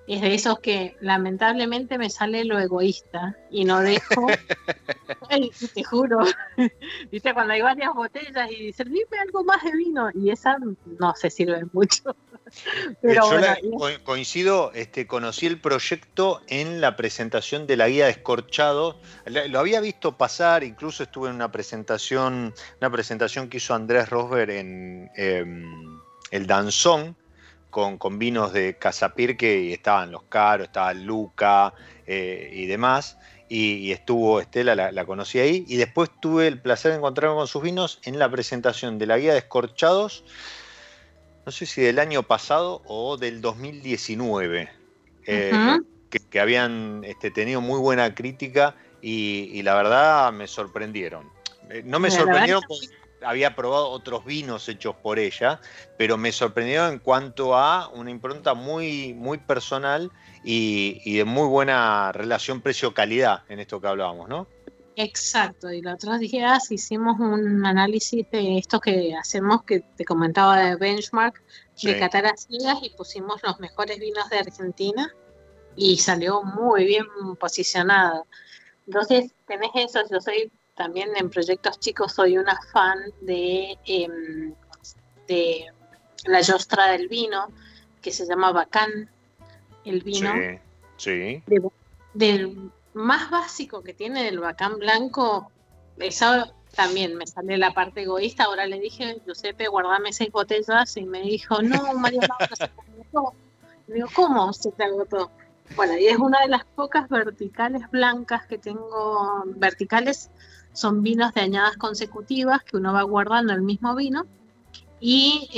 es de esos que lamentablemente me sale lo egoísta y no dejo, te juro, viste cuando hay varias botellas y dicen, dime algo más de vino y esa no se sirve mucho. Pero Yo coincido, este, conocí el proyecto en la presentación de la guía de escorchado, lo había visto pasar, incluso estuve en una presentación, una presentación que hizo Andrés Rosberg en em, el Danzón, con, vinos de Casapirque y estaban los caros, estaba Luca eh, y demás. Y, estuvo Estela, la, conocí ahí. Y después tuve el placer de encontrarme con sus vinos en la presentación de la guía de escorchados, no sé si del año pasado o del 2019, eh, que, habían este, tenido muy buena crítica y, la verdad me sorprendieron. Eh, no me sorprendieron había probado otros vinos hechos por ella, pero me sorprendió en cuanto a una impronta muy, muy personal y, de muy buena relación precio-calidad en esto que hablábamos, ¿no? Exacto, y los otros días hicimos un análisis de esto que hacemos, que te comentaba de benchmark, de Cataras y pusimos los mejores vinos de Argentina y salió muy bien posicionado. Entonces, tenés eso, yo soy también en proyectos chicos soy una fan de, em, de la yostra del vino, que se llama Bacán, el vino. Sí, del más básico que tiene del Bacán blanco, eso también me sale la parte egoísta. Ahora le dije, Giuseppe, guardame seis botellas, y me dijo, no, María se te agotó. digo, ¿cómo se te agotó? Bueno, y es una de las pocas verticales blancas que tengo, verticales son vinos de añadas consecutivas que uno va guardando el mismo vino y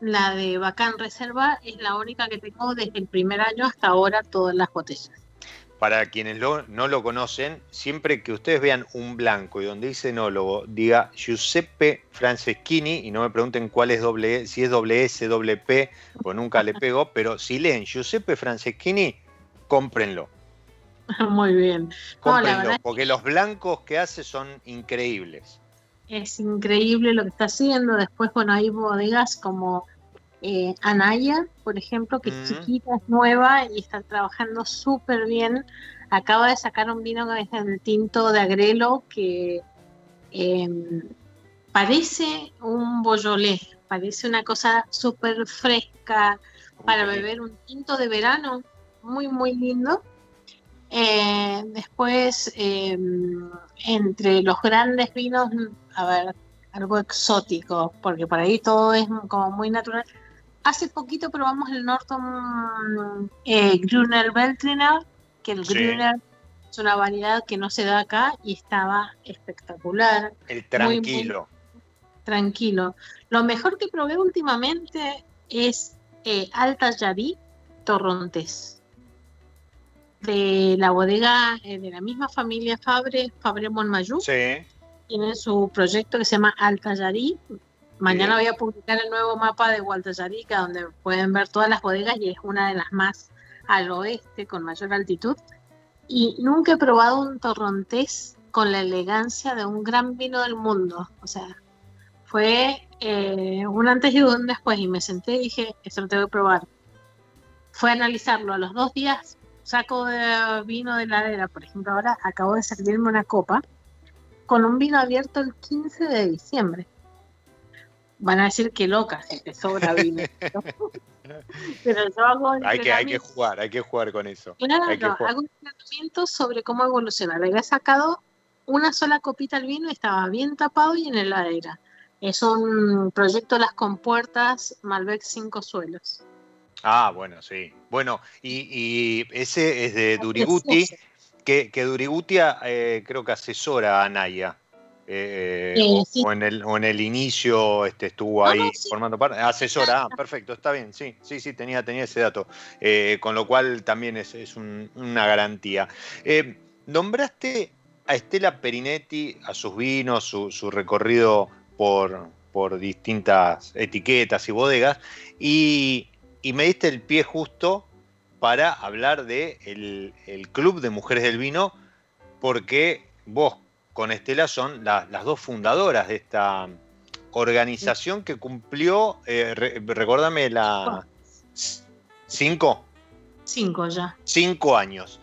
la de Bacán Reserva es la única que tengo desde el primer año hasta ahora todas las botellas. Para quienes no lo conocen, siempre que ustedes vean un blanco y donde dice enólogo, diga Giuseppe Franceschini y no me pregunten cuál es si es doble S, doble P, pues nunca le pego, pero si leen Giuseppe Franceschini, cómprenlo. Muy bien. porque los blancos que hace son increíbles. Es increíble lo que está haciendo. Después, bueno, hay bodegas como eh, Anaya, por ejemplo, que es chiquita, es nueva y está trabajando súper bien. Acaba de sacar un vino que es el tinto de Agrelo que em, parece un boyolé, parece una cosa súper fresca para beber un tinto de verano, muy, muy lindo. Eh, después, em, entre los grandes vinos, a ver, algo exótico, porque por ahí todo es como muy natural. Hace poquito probamos el Norton eh, Gruner Veltliner, que el Sí. Gruner es una variedad que no se da acá y estaba espectacular, El tranquilo. tranquilo. Lo mejor que probé últimamente es eh, Alta Yarí Torrontés, de la bodega eh, de la misma familia Fabre, Fabre Monmayú. Sí. Tienen su proyecto que se llama Alta Yarí. Mañana voy a publicar el nuevo mapa de Alta Yarica, donde pueden ver todas las bodegas y es una de las más al oeste, con mayor altitud. Y nunca he probado un torrontés con la elegancia de un gran vino del mundo. O sea, fue eh, un antes y un después. Y me senté y dije, esto lo tengo que probar. Fue a analizarlo. A los dos días saco de vino de heladera. Por ejemplo, ahora acabo de servirme una copa con un vino abierto el 15 de diciembre. Van a decir que loca si te sobra vino. Pero yo hago Hay que, hay que jugar, hay que jugar con eso. Claro, hay que jugar. hago un tratamiento sobre cómo evolucionar. Le había sacado una sola copita al vino y estaba bien tapado y en heladera. Es un proyecto Las Compuertas Malbec Cinco Suelos. Ah, bueno, sí. Bueno, y, y ese es de Duriguti, que, que Duriguti eh, creo que asesora a Naya. eh, Eh, o, sí. o en el, o en el inicio este, estuvo No, ahí no, sí. formando parte. Asesora, ah, perfecto, está bien, sí, sí, sí, tenía, tenía ese dato. Eh, con lo cual también es, es un- una garantía. Eh, nombraste a Estela Perinetti, a sus vinos, su, su recorrido por, por distintas etiquetas y bodegas, y, y me diste el pie justo para hablar de el, el Club de Mujeres del Vino, porque vos con Estela son la- las dos fundadoras de esta organización que cumplió, eh, re- recordame la... ¿Cinco? Cinco ya. cinco años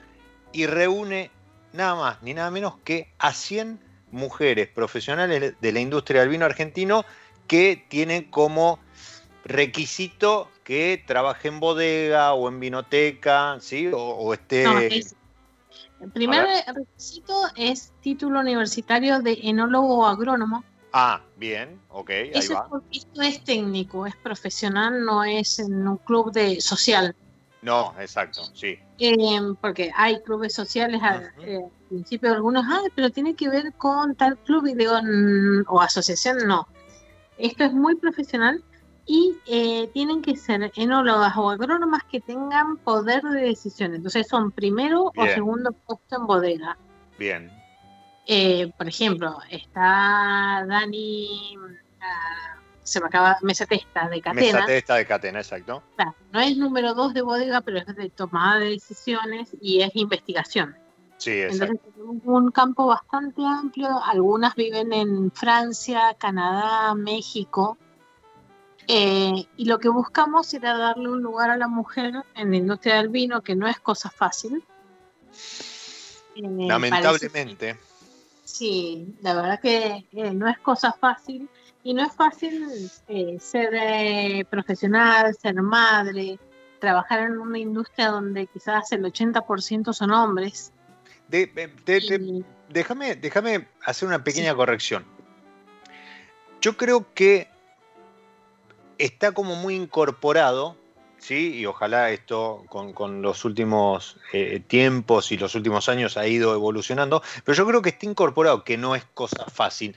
y reúne nada más ni nada menos que a 100 mujeres profesionales de la industria del vino argentino que tienen como requisito que trabaje en bodega o en vinoteca, ¿sí? O, o esté... No, es- el primer requisito es título universitario de enólogo o agrónomo. Ah, bien, ok, ahí Eso es porque esto es técnico, es profesional, no es en un club de social. No, exacto, sí. Eh, porque hay clubes sociales al eh, principio algunos, ay, pero tiene que ver con tal club y digo, "Mm", o asociación, no. Esto es muy profesional y eh, tienen que ser enólogas o agrónomas que tengan poder de decisión. Entonces son primero o segundo puesto en bodega. Bien, Eh, por ejemplo, está Dani, ah, se me acaba, Mesa Testa de Catena. Mesa esta de Catena, exacto. Claro, no es número dos de bodega, pero es de tomada de decisiones y es investigación. Sí, exacto. Entonces tenemos un campo bastante amplio. Algunas viven en Francia, Canadá, México. Eh, y lo que buscamos era darle un lugar a la mujer en la industria del vino, que no es cosa fácil. Eh, parece- Lamentablemente. Sí, la verdad que eh, no es cosa fácil y no es fácil ser profesional, ser madre, trabajar en una industria donde quizás el 80% son hombres. De- déjame, déjame hacer una pequeña corrección. Yo creo que está como muy incorporado, ¿sí? Y ojalá esto con, los últimos eh, tiempos y los últimos años ha ido evolucionando, pero yo creo que está incorporado, que no es cosa fácil.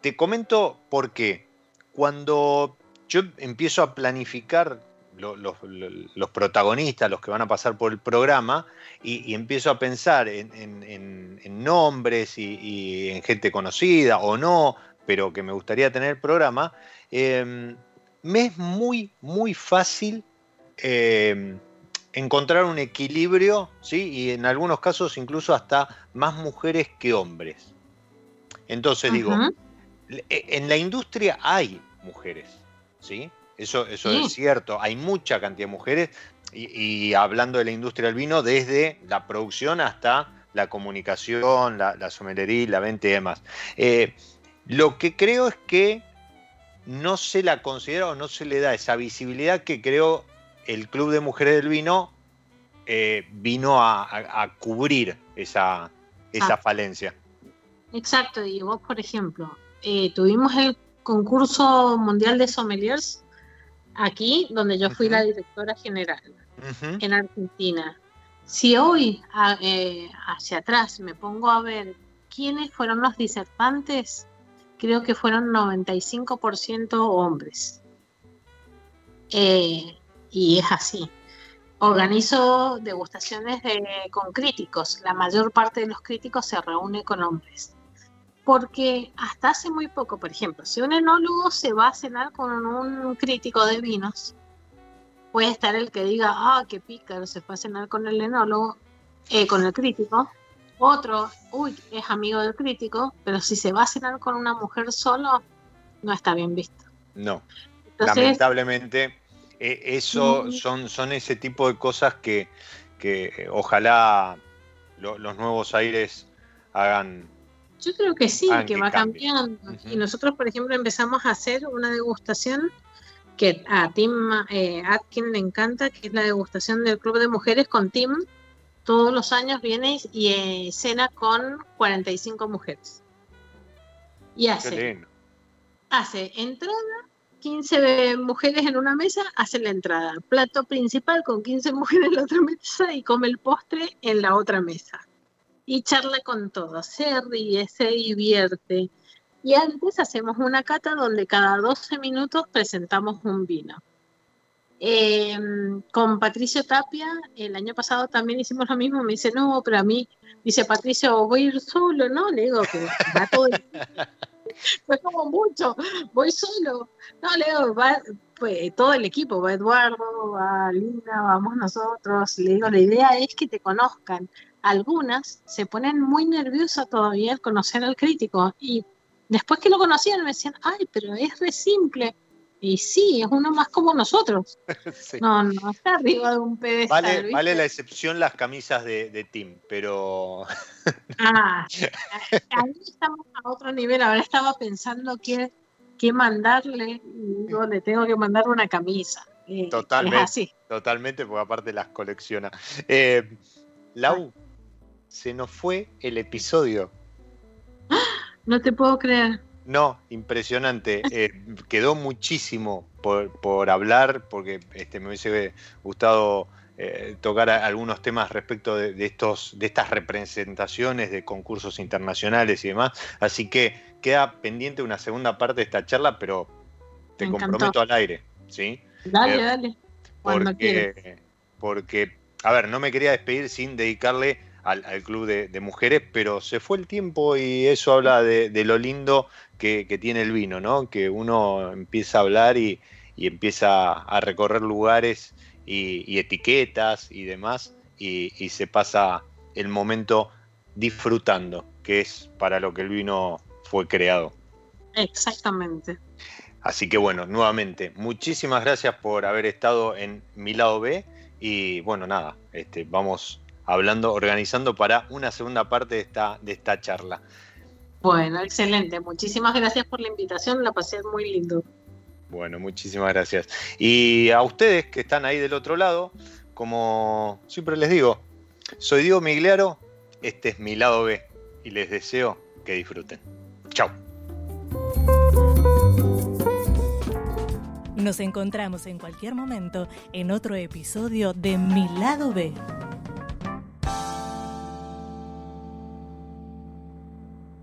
Te comento por qué. Cuando yo empiezo a planificar lo- los, protagonistas, los que van a pasar por el programa, y, empiezo a pensar en, nombres y, en gente conocida o no, pero que me gustaría tener el programa, eh, me es muy, muy fácil eh, encontrar un equilibrio, ¿sí? y en algunos casos incluso hasta más mujeres que hombres. Entonces digo, le- en la industria hay mujeres, ¿sí? Eso, eso Sí. es cierto, hay mucha cantidad de mujeres y, y hablando de la industria del vino, desde la producción hasta la comunicación, la, la sommelería, la venta y demás. Eh, lo que creo es que no se la considera o no se le da esa visibilidad que creo el Club de Mujeres del Vino eh, vino a, a- a cubrir esa, esa Ah. falencia. Exacto, y vos, por ejemplo, eh, tuvimos el concurso mundial de sommeliers aquí, donde yo fui la directora general en Argentina. Si hoy eh, hacia atrás me pongo a ver quiénes fueron los disertantes, creo que fueron 95% hombres. Eh, y es así. Organizo degustaciones con críticos. La mayor parte de los críticos se reúne con hombres. Porque hasta hace muy poco, por ejemplo, si un enólogo se va a cenar con un crítico de vinos, puede estar el que diga, ah, qué pícaro, se fue a cenar con el enólogo, eh, con el crítico. Otro, uy, es amigo del crítico, pero si se va a cenar con una mujer solo, no está bien visto. No. Lamentablemente, e, eso son, son ese tipo de cosas que, que ojalá los nuevos aires hagan. Yo creo que sí, que, va cambiando. Y nosotros, por ejemplo, empezamos a hacer una degustación que a Tim eh, Atkin le encanta, que es la degustación del Club de Mujeres con Tim. Todos los años viene y eh, cena con 45 mujeres. Y hace, hace entrada, 15 mujeres en una mesa, hace la entrada. Plato principal con 15 mujeres en la otra mesa y come el postre en la otra mesa. Y charla con todos, se ríe, se divierte y antes hacemos una cata donde cada 12 minutos presentamos un vino. Em, con Patricio Tapia, el año pasado también hicimos lo mismo. Me dice, no, pero a mí, dice Patricio, voy a ir solo, ¿no? Le digo que va todo. Fue como mucho, voy solo. No, le digo, va pues, todo el equipo, va Eduardo, va Lina, vamos nosotros. Le digo, la idea es que te conozcan. Algunas se ponen muy nerviosas todavía al conocer al crítico y Después que lo conocían me decían, ay, pero es re simple. Y sí, es uno más como nosotros. No, no está arriba de un pedestal. Vale, vale la excepción las camisas de, de Tim, pero. Ah, ahí estamos a otro nivel. Ahora estaba pensando qué, qué mandarle. Digo, le tengo que mandar una camisa. Eh, totalmente. así. Totalmente, porque aparte las colecciona. Eh, Lau, se nos fue el episodio. No te puedo creer. No, impresionante. Eh, quedó muchísimo por, hablar, porque este, me hubiese gustado eh, tocar algunos temas respecto de, estos, de estas representaciones de concursos internacionales y demás. Así que queda pendiente una segunda parte de esta charla, pero te comprometo al aire. ¿sí? Dale, eh, dale. porque, porque, a ver, no me quería despedir sin dedicarle al, club de, mujeres, pero se fue el tiempo y eso habla de, lo lindo que, tiene el vino, ¿no? Que uno empieza a hablar y, empieza a recorrer lugares y, etiquetas y demás y, se pasa el momento disfrutando, que es para lo que el vino fue creado. Exactamente. Así que bueno, nuevamente, muchísimas gracias por haber estado en mi lado B y bueno, nada, este, vamos hablando, organizando para una segunda parte de esta, de esta charla. Bueno, excelente. Muchísimas gracias por la invitación, la pasé muy lindo. Bueno, muchísimas gracias. Y a ustedes que están ahí del otro lado, como siempre les digo, soy Diego Migliaro, este es mi lado B y les deseo que disfruten. Chao. Nos encontramos en cualquier momento en otro episodio de Mi lado B.